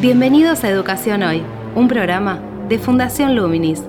Bienvenidos a Educación Hoy, un programa de Fundación Luminis.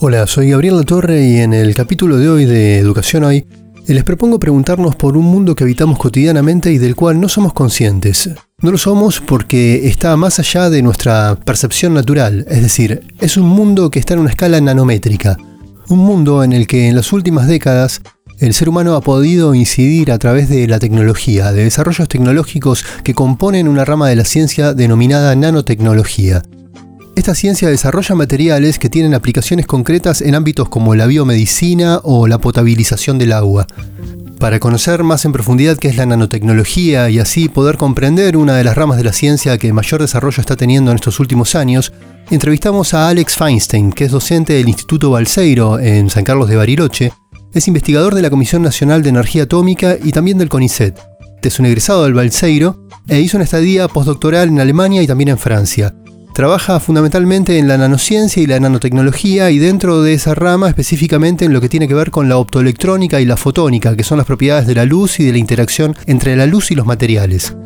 Hola, soy Gabriel La Torre y en el capítulo de hoy de Educación Hoy les propongo preguntarnos por un mundo que habitamos cotidianamente y del cual no somos conscientes. No lo somos porque está más allá de nuestra percepción natural, es decir, es un mundo que está en una escala nanométrica, un mundo en el que en las últimas décadas el ser humano ha podido incidir a través de la tecnología, de desarrollos tecnológicos que componen una rama de la ciencia denominada nanotecnología. Esta ciencia desarrolla materiales que tienen aplicaciones concretas en ámbitos como la biomedicina o la potabilización del agua. Para conocer más en profundidad qué es la nanotecnología y así poder comprender una de las ramas de la ciencia que mayor desarrollo está teniendo en estos últimos años, entrevistamos a Alex Feinstein, que es docente del Instituto Balseiro en San Carlos de Bariloche, es investigador de la Comisión Nacional de Energía Atómica y también del CONICET. Es un egresado del Balseiro e hizo una estadía postdoctoral en Alemania y también en Francia. Trabaja fundamentalmente en la nanociencia y la nanotecnología y dentro de esa rama específicamente en lo que tiene que ver con la optoelectrónica y la fotónica, que son las propiedades de la luz y de la interacción entre la luz y los materiales.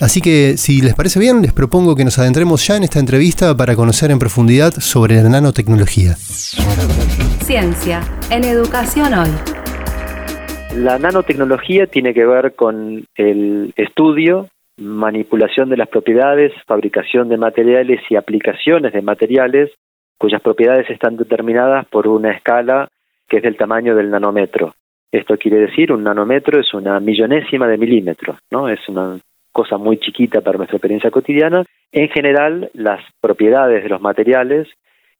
Así que, si les parece bien, les propongo que nos adentremos ya en esta entrevista para conocer en profundidad sobre la nanotecnología. Ciencia en educación hoy. La nanotecnología tiene que ver con el estudio manipulación de las propiedades, fabricación de materiales y aplicaciones de materiales cuyas propiedades están determinadas por una escala que es del tamaño del nanómetro. Esto quiere decir, un nanómetro es una millonésima de milímetro, ¿no? Es una cosa muy chiquita para nuestra experiencia cotidiana. En general, las propiedades de los materiales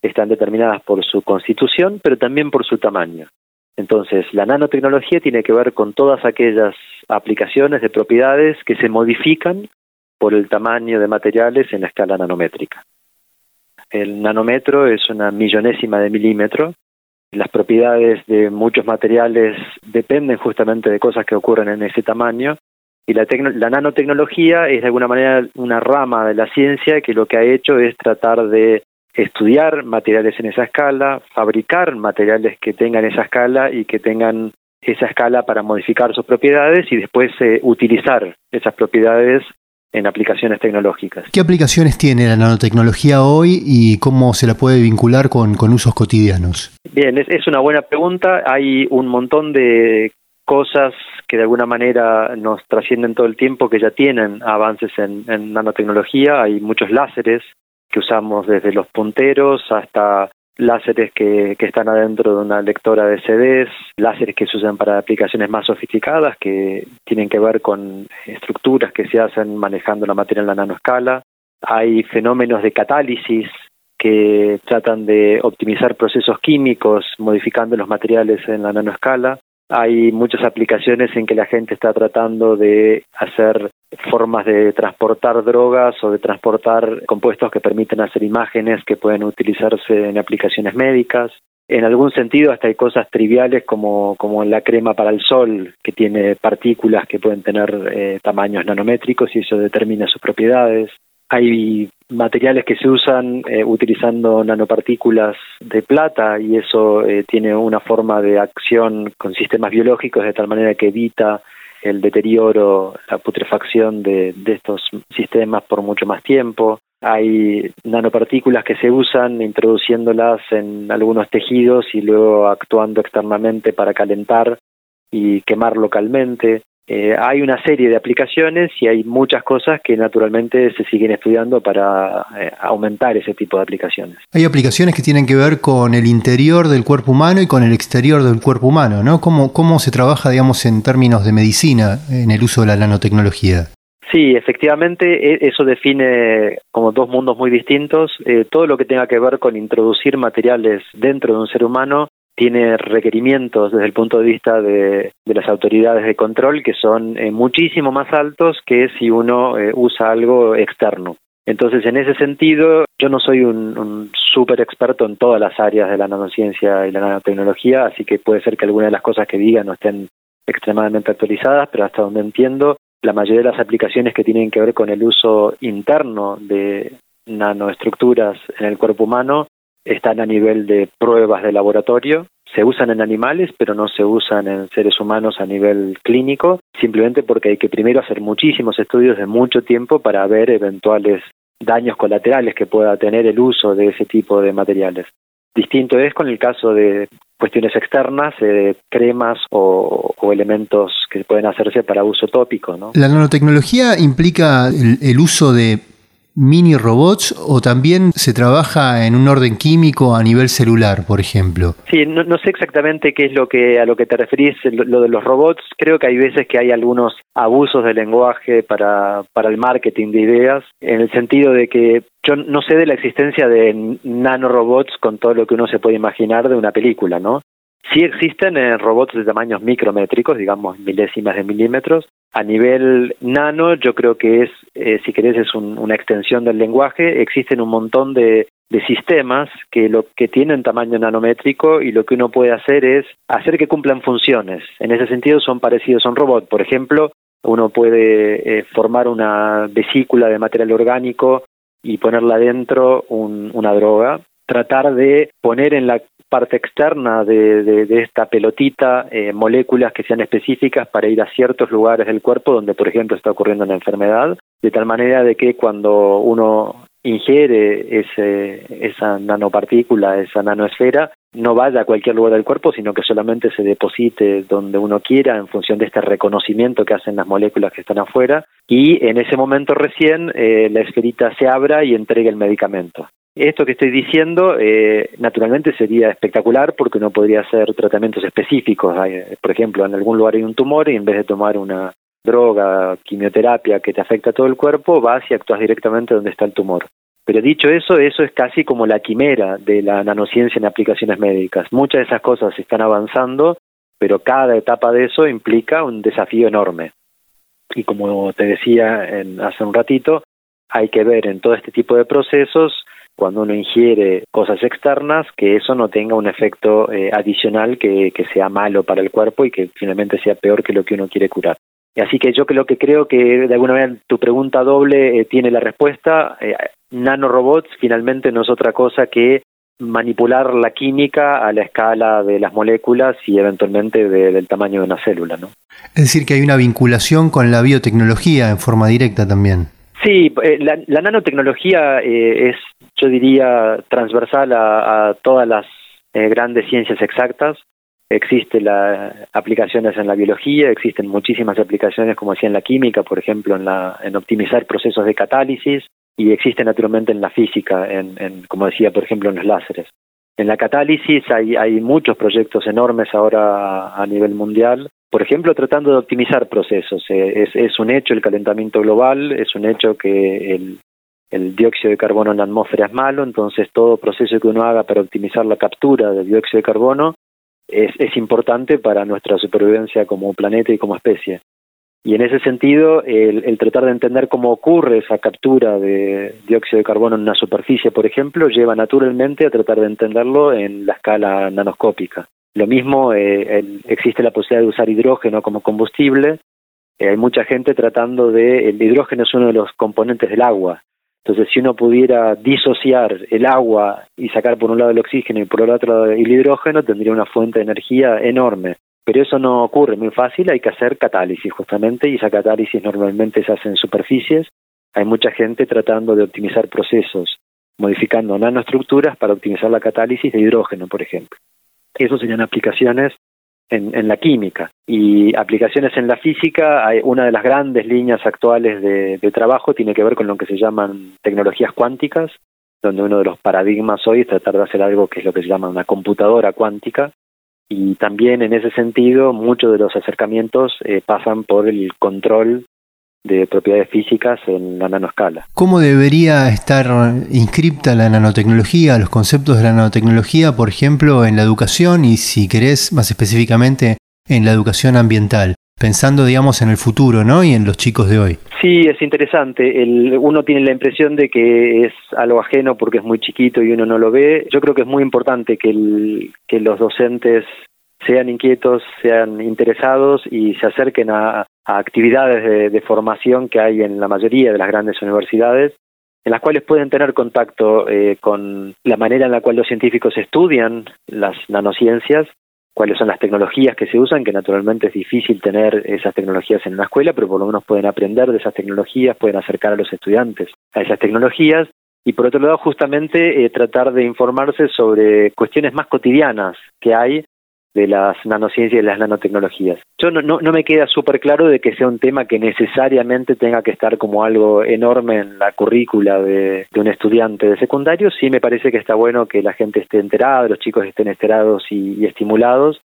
están determinadas por su constitución, pero también por su tamaño. Entonces, la nanotecnología tiene que ver con todas aquellas aplicaciones de propiedades que se modifican por el tamaño de materiales en la escala nanométrica. El nanómetro es una millonésima de milímetro. Las propiedades de muchos materiales dependen justamente de cosas que ocurren en ese tamaño. Y la, la nanotecnología es de alguna manera una rama de la ciencia que lo que ha hecho es tratar de estudiar materiales en esa escala, fabricar materiales que tengan esa escala y que tengan esa escala para modificar sus propiedades y después eh, utilizar esas propiedades en aplicaciones tecnológicas. ¿Qué aplicaciones tiene la nanotecnología hoy y cómo se la puede vincular con, usos cotidianos? Bien, es, una buena pregunta. Hay un montón de cosas que de alguna manera nos trascienden todo el tiempo que ya tienen avances en, en nanotecnología. Hay muchos láseres que usamos desde los punteros hasta láseres que, que, están adentro de una lectora de CDs, láseres que se usan para aplicaciones más sofisticadas que tienen que ver con estructuras que se hacen manejando la materia en la nanoescala. Hay fenómenos de catálisis que tratan de optimizar procesos químicos modificando los materiales en la nanoescala. Hay muchas aplicaciones en que la gente está tratando de hacer formas de transportar drogas o de transportar compuestos que permiten hacer imágenes que pueden utilizarse en aplicaciones médicas. En algún sentido hasta hay cosas triviales como, como la crema para el sol, que tiene partículas que pueden tener eh, tamaños nanométricos y eso determina sus propiedades. Hay materiales que se usan eh, utilizando nanopartículas de plata y eso eh, tiene una forma de acción con sistemas biológicos de tal manera que evita el deterioro, la putrefacción de, de estos sistemas por mucho más tiempo. Hay nanopartículas que se usan introduciéndolas en algunos tejidos y luego actuando externamente para calentar y quemar localmente. Eh, hay una serie de aplicaciones y hay muchas cosas que naturalmente se siguen estudiando para eh, aumentar ese tipo de aplicaciones. Hay aplicaciones que tienen que ver con el interior del cuerpo humano y con el exterior del cuerpo humano, ¿no? ¿Cómo, cómo se trabaja, digamos, en términos de medicina en el uso de la nanotecnología? Sí, efectivamente, e, eso define como dos mundos muy distintos. Eh, todo lo que tenga que ver con introducir materiales dentro de un ser humano tiene requerimientos desde el punto de vista de, las autoridades de control que son eh, muchísimo más altos que si uno eh, usa algo externo. Entonces, en ese sentido, yo no soy un, un súper experto en todas las áreas de la nanociencia y la nanotecnología, así que puede ser que algunas de las cosas que diga no estén extremadamente actualizadas, pero hasta donde entiendo, la mayoría de las aplicaciones que tienen que ver con el uso interno de nanoestructuras en el cuerpo humano están a nivel de pruebas de laboratorio. Se usan en animales, pero no se usan en seres humanos a nivel clínico, simplemente porque hay que primero hacer muchísimos estudios de mucho tiempo para ver eventuales daños colaterales que pueda tener el uso de ese tipo de materiales. Distinto es con el caso de cuestiones externas, eh, cremas o, elementos que pueden hacerse para uso tópico. ¿no? La nanotecnología implica el uso de mini robots o también se trabaja en un orden químico a nivel celular, por ejemplo? Sí, no, sé exactamente qué es lo que a lo que te referís, lo, de los robots. Creo que hay veces que hay algunos abusos de lenguaje para, para el marketing de ideas, en el sentido de que yo no sé de la existencia de nanorobots con todo lo que uno se puede imaginar de una película, ¿no? Sí existen eh, robots de tamaños micrométricos, digamos milésimas de milímetros, a nivel nano, yo creo que es, eh, si querés, es una extensión del lenguaje. Existen un montón de, sistemas que lo que tienen tamaño nanométrico y lo que uno puede hacer es hacer que cumplan funciones. En ese sentido son parecidos a un robot. Por ejemplo, uno puede eh, formar una vesícula de material orgánico y ponerla dentro una droga, tratar de poner en la parte externa de, esta pelotita eh, moléculas que sean específicas para ir a ciertos lugares del cuerpo donde, por ejemplo, está ocurriendo una enfermedad, de tal manera de que cuando uno ingiere ese, esa nanopartícula, esa nanoesfera, no vaya a cualquier lugar del cuerpo, sino que solamente se deposite donde uno quiera en función de este reconocimiento que hacen las moléculas que están afuera y en ese momento recién eh, la esferita se abra y entregue el medicamento. Esto que estoy diciendo, eh, naturalmente sería espectacular porque uno podría hacer tratamientos específicos. por ejemplo, en algún lugar hay un tumor y en vez de tomar una droga, quimioterapia que te afecta a todo el cuerpo, vas y actúas directamente donde está el tumor. Pero dicho eso, eso es casi como la quimera de la nanociencia en aplicaciones médicas. Muchas de esas cosas están avanzando, pero cada etapa de eso implica un desafío enorme. Y como te decía hace un ratito, hay que ver en todo este tipo de procesos cuando uno ingiere cosas externas, que eso no tenga un efecto eh, adicional que, sea malo para el cuerpo y que finalmente sea peor que lo que uno quiere curar. Así que yo creo que creo que de alguna manera tu pregunta doble eh, tiene la respuesta. Eh, nanorobots finalmente no es otra cosa que manipular la química a la escala de las moléculas y eventualmente del tamaño de una célula, ¿no? Es decir, que hay una vinculación con la biotecnología en forma directa también. Sí, la, nanotecnología es yo diría, transversal a, todas las eh, grandes ciencias exactas. Existen aplicaciones en la biología, existen muchísimas aplicaciones, como decía, en la química, por ejemplo, en, la, en optimizar procesos de catálisis, y existe naturalmente en la física, en, como decía, por ejemplo, en los láseres. En la catálisis hay, hay muchos proyectos enormes ahora a nivel mundial, por ejemplo, tratando de optimizar procesos. Eh, es, es un hecho el calentamiento global, es un hecho que el, el dióxido de carbono en la atmósfera es malo, entonces todo proceso que uno haga para optimizar la captura del dióxido de carbono es, importante para nuestra supervivencia como planeta y como especie. Y en ese sentido, el, tratar de entender cómo ocurre esa captura de dióxido de carbono en una superficie, por ejemplo, lleva naturalmente a tratar de entenderlo en la escala nanoscópica. Lo mismo, eh, existe la posibilidad de usar hidrógeno como combustible. Eh, hay mucha gente tratando de, el hidrógeno es uno de los componentes del agua, entonces, si uno pudiera disociar el agua y sacar por un lado el oxígeno y por el otro el hidrógeno, tendría una fuente de energía enorme. Pero eso no ocurre muy fácil, hay que hacer catálisis justamente, y esa catálisis normalmente se hace en superficies. Hay mucha gente tratando de optimizar procesos, modificando nanoestructuras para optimizar la catálisis de hidrógeno, por ejemplo. Eso serían aplicaciones en, la química. Y aplicaciones en la física, hay una de las grandes líneas actuales de, trabajo tiene que ver con lo que se llaman tecnologías cuánticas, donde uno de los paradigmas hoy es tratar de hacer algo que es lo que se llama una computadora cuántica, y también en ese sentido muchos de los acercamientos eh, pasan por el control de propiedades físicas en la nanoscala. ¿Cómo debería estar inscripta la nanotecnología, los conceptos de la nanotecnología, por ejemplo, en la educación y, si querés, más específicamente, en la educación ambiental? Pensando, digamos, en el futuro, ¿no? Y en los chicos de hoy. Sí, es interesante. El, uno tiene la impresión de que es algo ajeno porque es muy chiquito y uno no lo ve. Yo creo que es muy importante que, el, que los docentes sean inquietos, sean interesados y se acerquen a, actividades de, formación que hay en la mayoría de las grandes universidades, en las cuales pueden tener contacto eh, con la manera en la cual los científicos estudian las nanociencias, cuáles son las tecnologías que se usan, que naturalmente es difícil tener esas tecnologías en una escuela, pero por lo menos pueden aprender de esas tecnologías, pueden acercar a los estudiantes a esas tecnologías y por otro lado justamente eh, tratar de informarse sobre cuestiones más cotidianas que hay de las nanociencias y las nanotecnologías. Yo no, no, me queda súper claro de que sea un tema que necesariamente tenga que estar como algo enorme en la currícula de, un estudiante de secundario, sí me parece que está bueno que la gente esté enterada, los chicos estén enterados y, estimulados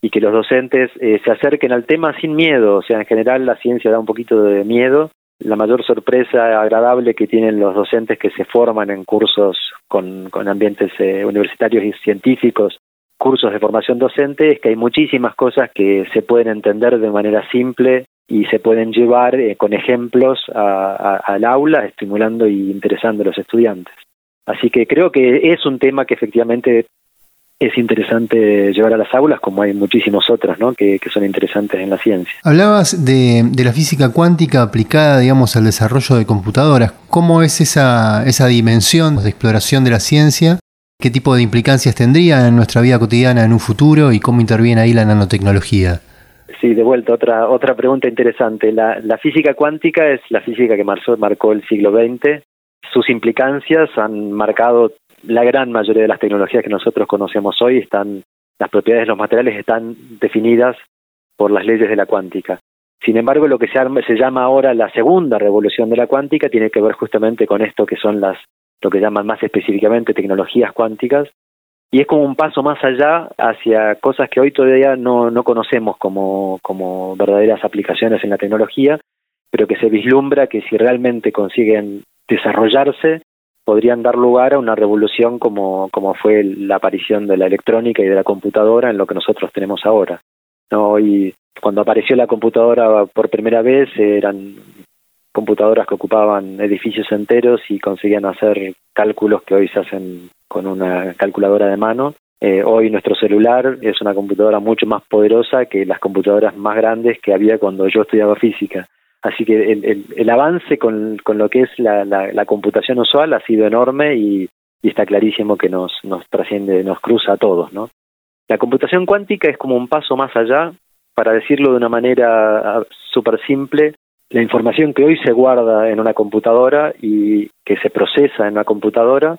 y que los docentes eh, se acerquen al tema sin miedo, o sea, en general la ciencia da un poquito de miedo. La mayor sorpresa agradable que tienen los docentes que se forman en cursos con, con ambientes eh, universitarios y científicos, cursos de formación docente, es que hay muchísimas cosas que se pueden entender de manera simple y se pueden llevar eh, con ejemplos al aula, estimulando y interesando a los estudiantes. Así que creo que es un tema que efectivamente es interesante llevar a las aulas, como hay muchísimos otros ¿no? que, son interesantes en la ciencia. Hablabas de, la física cuántica aplicada, digamos, al desarrollo de computadoras. ¿Cómo es esa, esa dimensión de exploración de la ciencia? ¿Qué tipo de implicancias tendría en nuestra vida cotidiana en un futuro y cómo interviene ahí la nanotecnología? Sí, de vuelta, otra, otra pregunta interesante. La, física cuántica es la física que marcó, el siglo XX. Sus implicancias han marcado la gran mayoría de las tecnologías que nosotros conocemos hoy están, las propiedades de los materiales están definidas por las leyes de la cuántica. Sin embargo, lo que se llama ahora la segunda revolución de la cuántica tiene que ver justamente con esto que son las, lo que llaman más específicamente tecnologías cuánticas, y es como un paso más allá hacia cosas que hoy todavía no, no conocemos como, como verdaderas aplicaciones en la tecnología, pero que se vislumbra que si realmente consiguen desarrollarse, podrían dar lugar a una revolución como, como fue la aparición de la electrónica y de la computadora en lo que nosotros tenemos ahora. ¿no? Y cuando apareció la computadora por primera vez eran computadoras que ocupaban edificios enteros y conseguían hacer cálculos que hoy se hacen con una calculadora de mano. Eh, hoy nuestro celular es una computadora mucho más poderosa que las computadoras más grandes que había cuando yo estudiaba física. Así que el, avance con, lo que es la, la, computación usual ha sido enorme y, está clarísimo que nos, trasciende, nos cruza a todos. La computación cuántica es como un paso más allá, para decirlo de una manera ah, súper simple, la información que hoy se guarda en una computadora y que se procesa en una computadora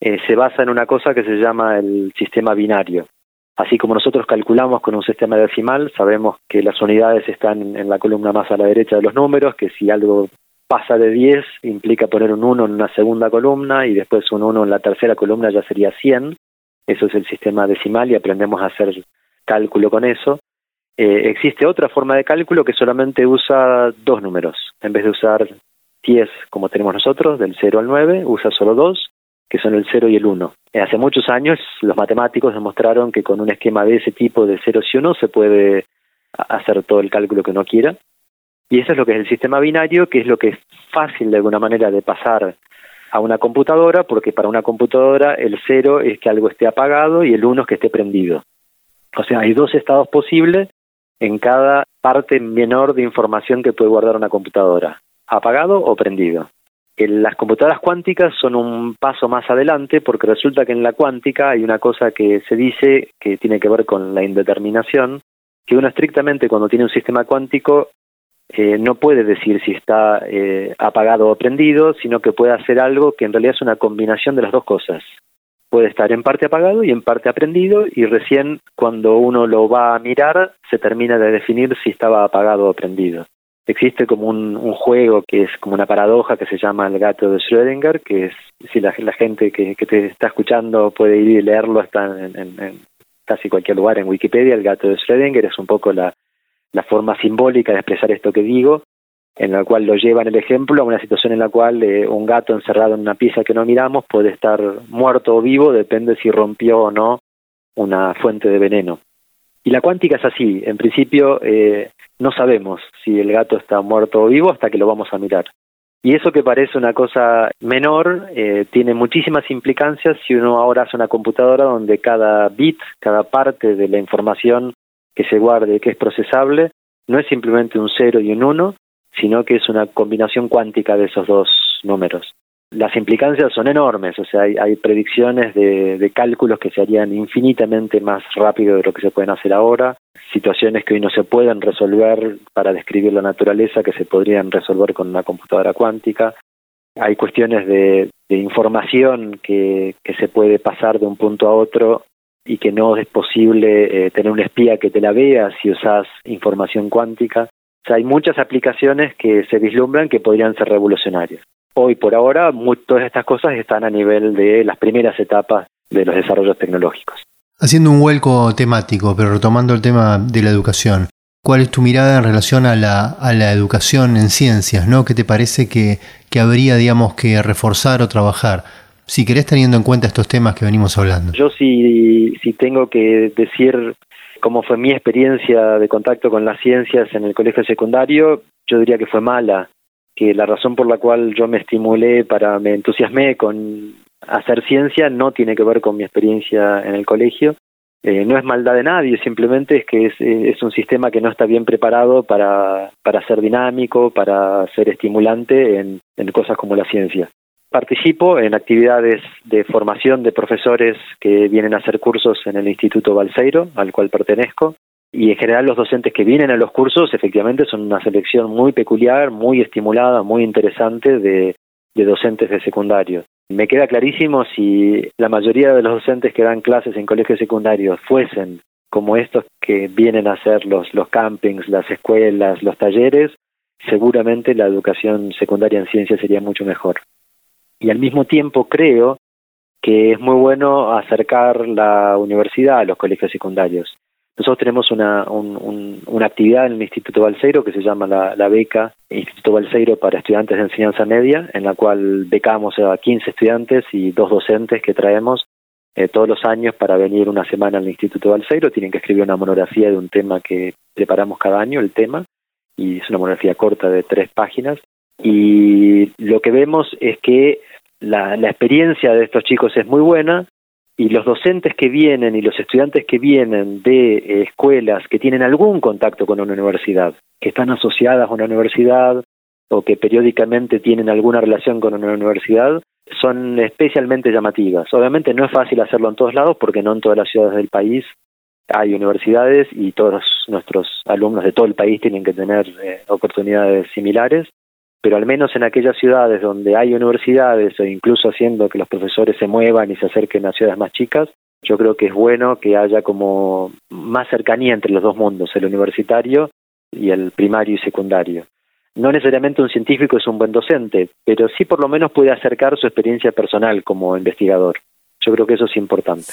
eh, se basa en una cosa que se llama el sistema binario. Así como nosotros calculamos con un sistema decimal, sabemos que las unidades están en la columna más a la derecha de los números, que si algo pasa de 10 implica poner un 1 en una segunda columna y después un 1 en la tercera columna ya sería 100. Eso es el sistema decimal y aprendemos a hacer cálculo con eso. Eh, existe otra forma de cálculo que solamente usa dos números. En vez de usar 10 como tenemos nosotros, del 0 al 9, usa solo dos que son el 0 y el 1. Eh, hace muchos años los matemáticos demostraron que con un esquema de ese tipo de 0 y 1 se puede hacer todo el cálculo que uno quiera. Y eso es lo que es el sistema binario, que es lo que es fácil de alguna manera de pasar a una computadora, porque para una computadora el 0 es que algo esté apagado y el 1 es que esté prendido. O sea, hay dos estados posibles en cada parte menor de información que puede guardar una computadora, apagado o prendido las computadoras cuánticas son un paso más adelante porque resulta que en la cuántica hay una cosa que se dice que tiene que ver con la indeterminación, que uno estrictamente cuando tiene un sistema cuántico eh, no puede decir si está eh, apagado o prendido, sino que puede hacer algo que en realidad es una combinación de las dos cosas. Puede estar en parte apagado y en parte aprendido y recién cuando uno lo va a mirar se termina de definir si estaba apagado o prendido. Existe como un, juego que es como una paradoja que se llama el gato de Schrödinger, que es, si la, gente que, te está escuchando puede ir y leerlo, está en, casi cualquier lugar en Wikipedia, el gato de Schrödinger es un poco la, forma simbólica de expresar esto que digo, en la cual lo llevan el ejemplo a una situación en la cual eh, un gato encerrado en una pieza que no miramos puede estar muerto o vivo, depende si rompió o no una fuente de veneno. Y la cuántica es así, en principio eh, no sabemos si el gato está muerto o vivo hasta que lo vamos a mirar. Y eso que parece una cosa menor eh, tiene muchísimas implicancias si uno ahora hace una computadora donde cada bit, cada parte de la información que se guarde, que es procesable, no es simplemente un 0 y un 1, sino que es una combinación cuántica de esos dos números. Las implicancias son enormes, o sea, hay, predicciones de, cálculos que se harían infinitamente más rápido de lo que se pueden hacer ahora, situaciones que hoy no se pueden resolver para describir la naturaleza que se podrían resolver con una computadora cuántica. Hay cuestiones de, información que, que, se puede pasar de un punto a otro y que no es posible eh, tener un espía que te la vea si usas información cuántica. O sea, hay muchas aplicaciones que se vislumbran que podrían ser revolucionarias. Hoy, por ahora, todas estas cosas están a nivel de las primeras etapas de los desarrollos tecnológicos. Haciendo un vuelco temático, pero retomando el tema de la educación, ¿cuál es tu mirada en relación a la, a la educación en ciencias? ¿no? ¿Qué te parece que, que habría, digamos, que reforzar o trabajar? Si querés teniendo en cuenta estos temas que venimos hablando. Yo sí, sí tengo que decir cómo fue mi experiencia de contacto con las ciencias en el colegio secundario, yo diría que fue mala, que la razón por la cual yo me estimulé para, me entusiasmé con hacer ciencia no tiene que ver con mi experiencia en el colegio. Eh, no es maldad de nadie, simplemente es que es, es, un sistema que no está bien preparado para, para ser dinámico, para ser estimulante en cosas como la ciencia. Participo en actividades de formación de profesores que vienen a hacer cursos en el Instituto Balseiro, al cual pertenezco, y en general los docentes que vienen a los cursos efectivamente son una selección muy peculiar, muy estimulada, muy interesante de, docentes de secundario. Me queda clarísimo si la mayoría de los docentes que dan clases en colegios secundarios fuesen como estos que vienen a hacer los, los campings, las escuelas, los talleres, seguramente la educación secundaria en ciencia sería mucho mejor. Y al mismo tiempo creo que es muy bueno acercar la universidad a los colegios secundarios. Nosotros tenemos una, una actividad en el Instituto Balseiro que se llama la, beca Instituto Balseiro para estudiantes de enseñanza media, en la cual becamos a 15 estudiantes y dos docentes que traemos eh, todos los años para venir una semana al Instituto Balseiro. Tienen que escribir una monografía de un tema que preparamos cada año, el tema, y es una monografía corta de tres páginas. Y lo que vemos es que la, experiencia de estos chicos es muy buena, y los docentes que vienen y los estudiantes que vienen de escuelas que tienen algún contacto con una universidad, que están asociadas a una universidad o que periódicamente tienen alguna relación con una universidad, son especialmente llamativas. Obviamente no es fácil hacerlo en todos lados porque no en todas las ciudades del país hay universidades y todos nuestros alumnos de todo el país tienen que tener eh, oportunidades similares, pero al menos en aquellas ciudades donde hay universidades o incluso haciendo que los profesores se muevan y se acerquen a ciudades más chicas, yo creo que es bueno que haya como más cercanía entre los dos mundos, el universitario y el primario y secundario. No necesariamente un científico es un buen docente, pero sí por lo menos puede acercar su experiencia personal como investigador. Yo creo que eso es importante.